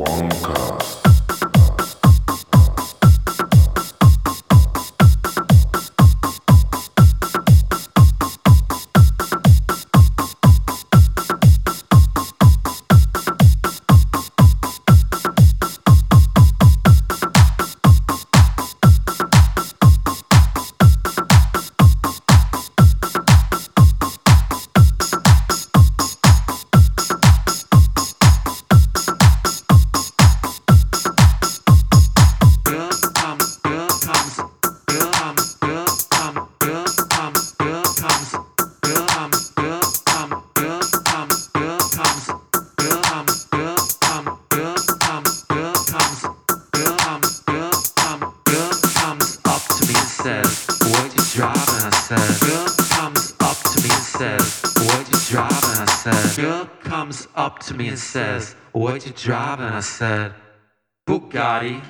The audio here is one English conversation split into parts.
Wonka. what you driving? I said, Bugatti.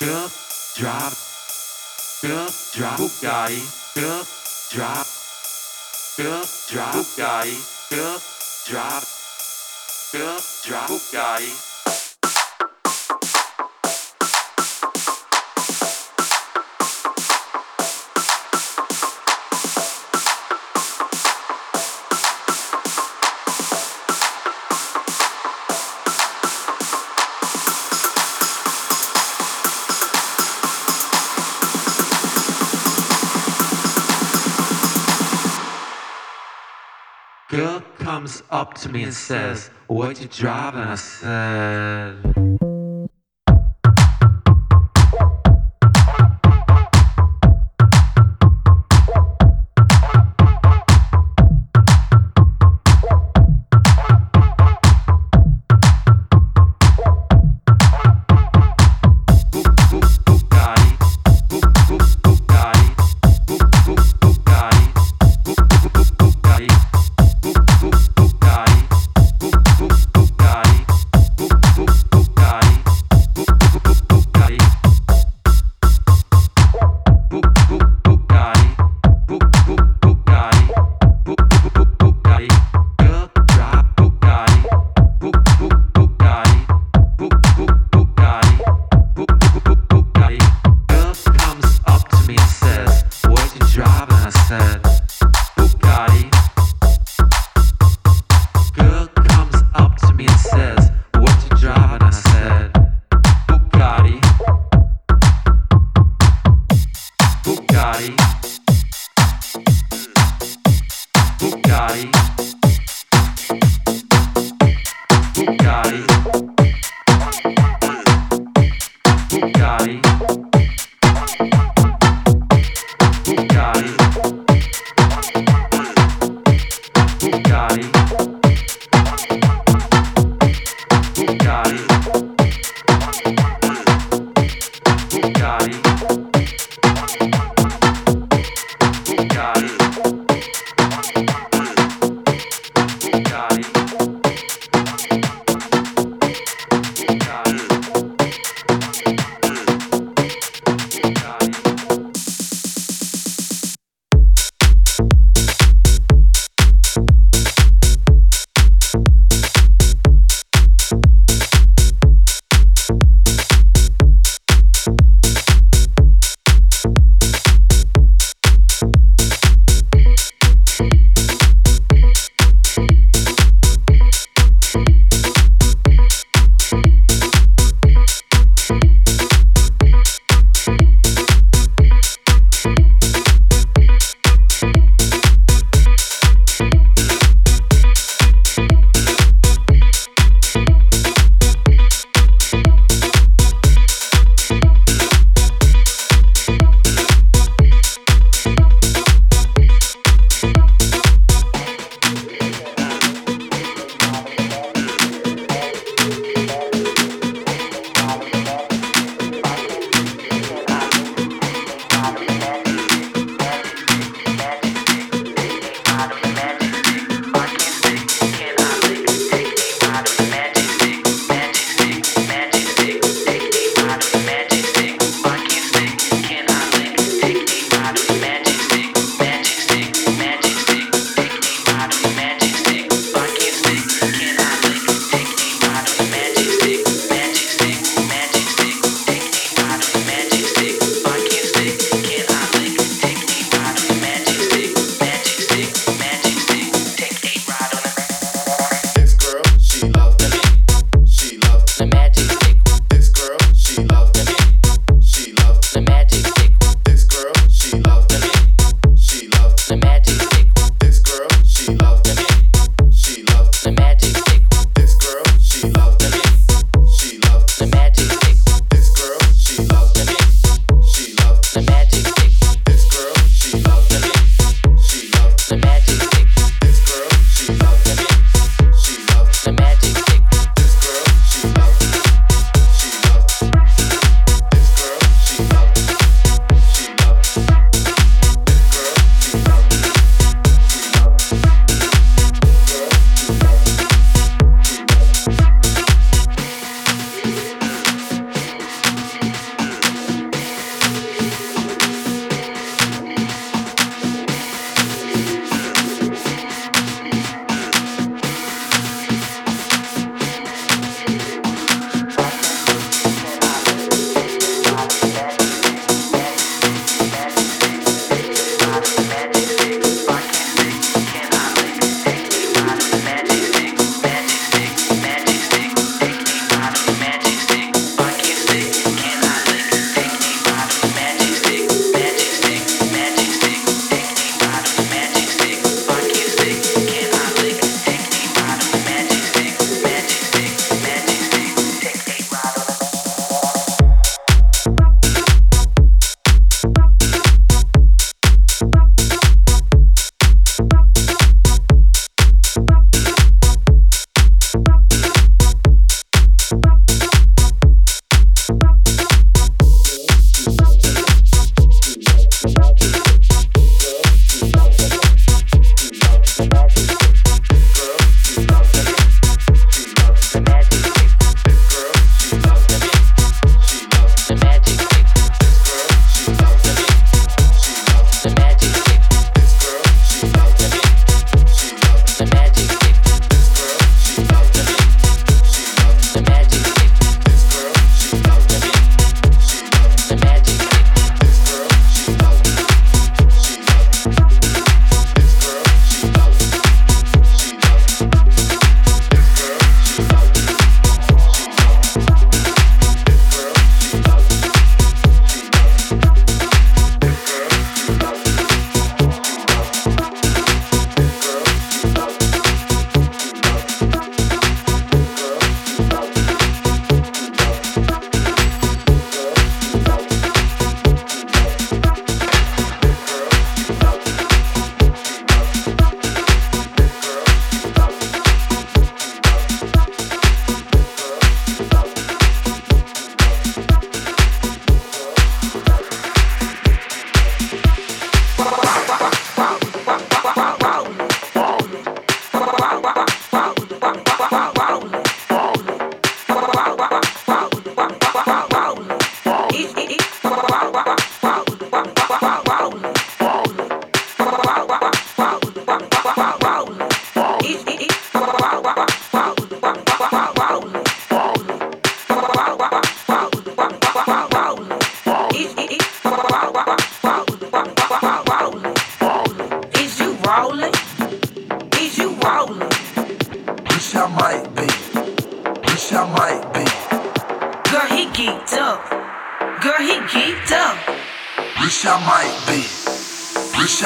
drop, drop, drop, drop, Bugatti, drop, drop, drop, drop, Bugatti, drop, drop, drop, drop, Bugatti. comes up to me and says, What you driving? I said,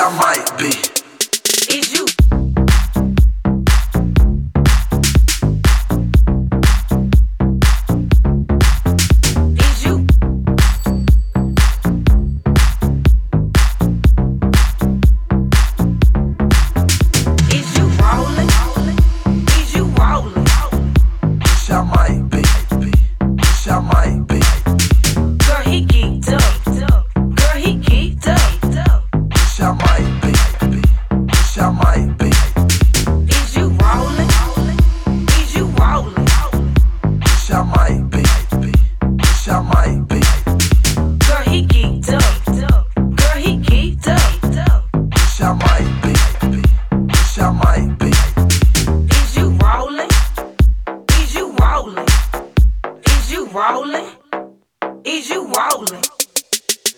I might be.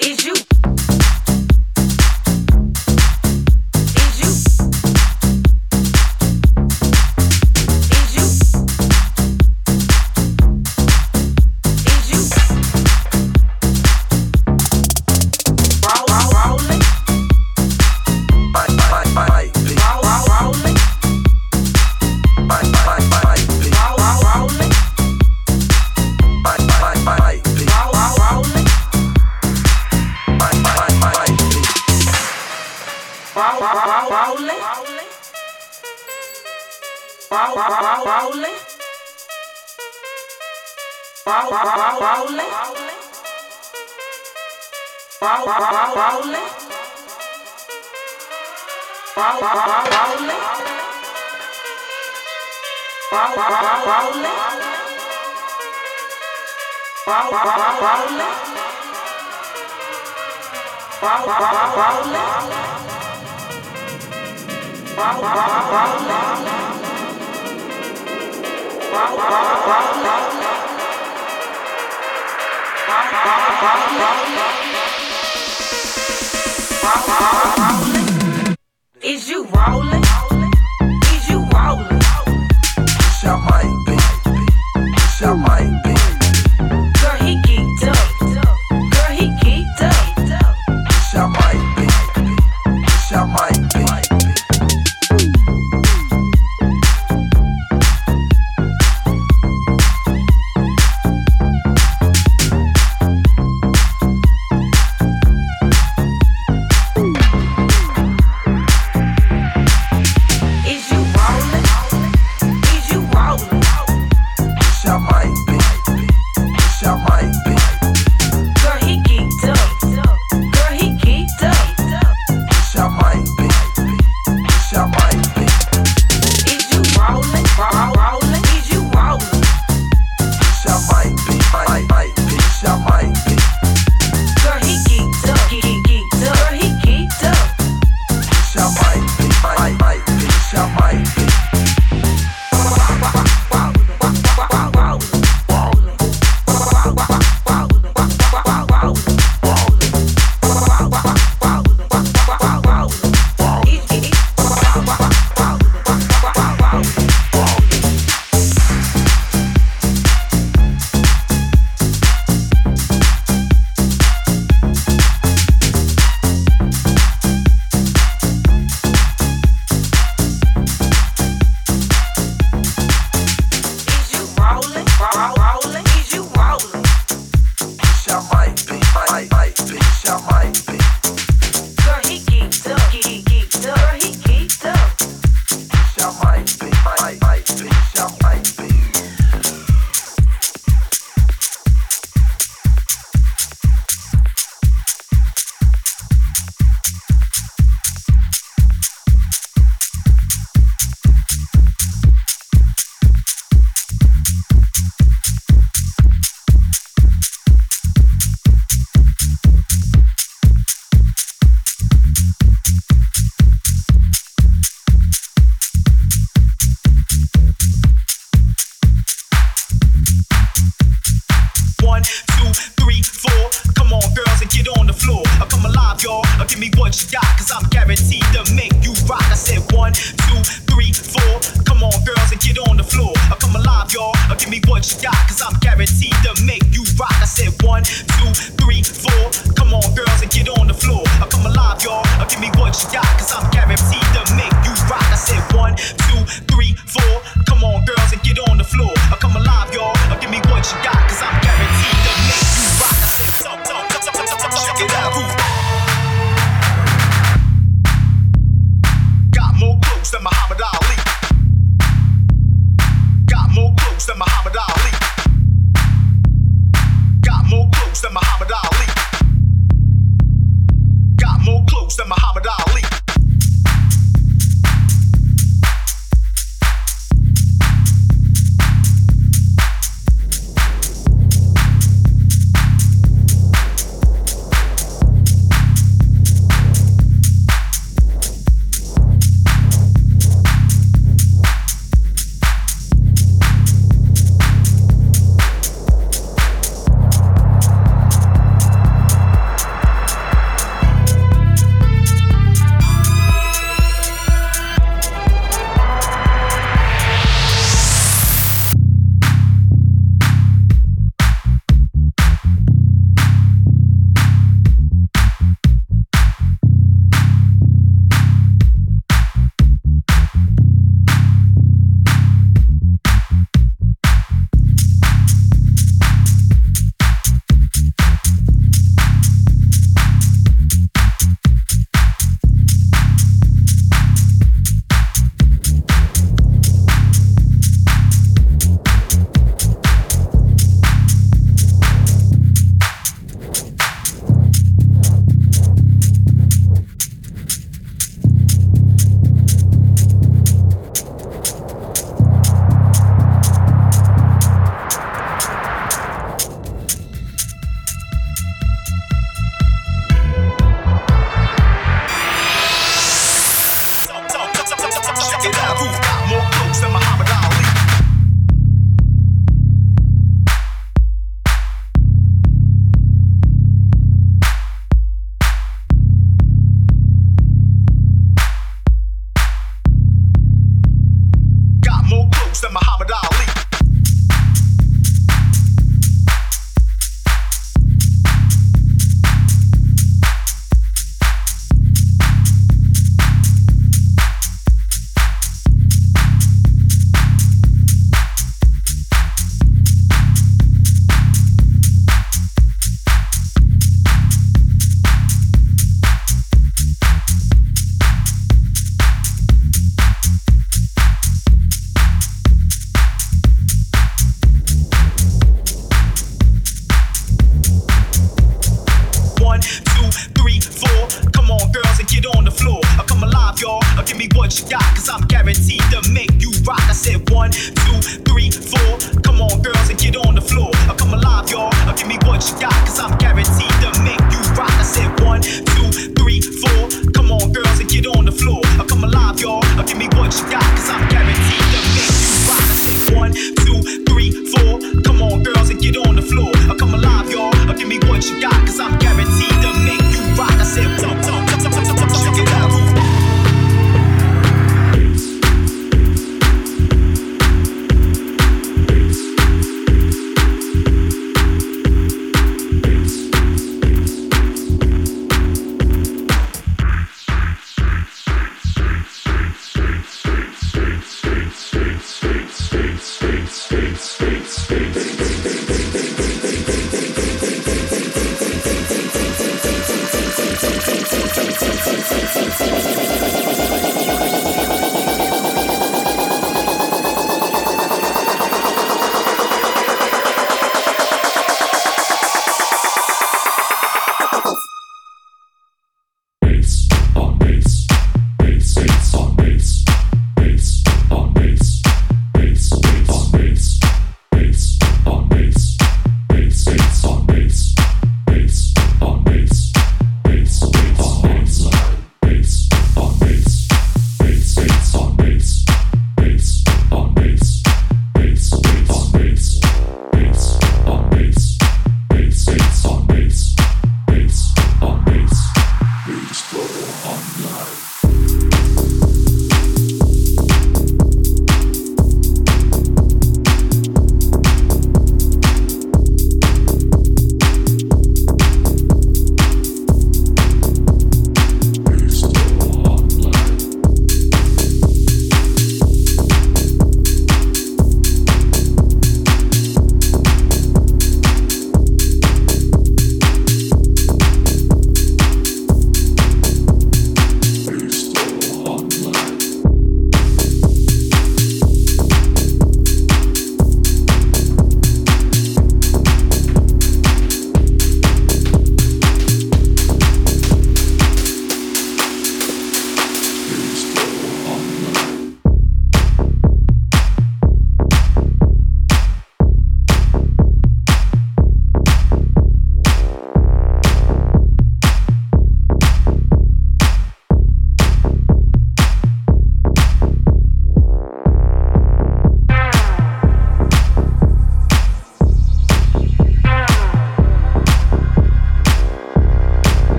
Is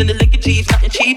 in the liquor cheese, nothing cheese.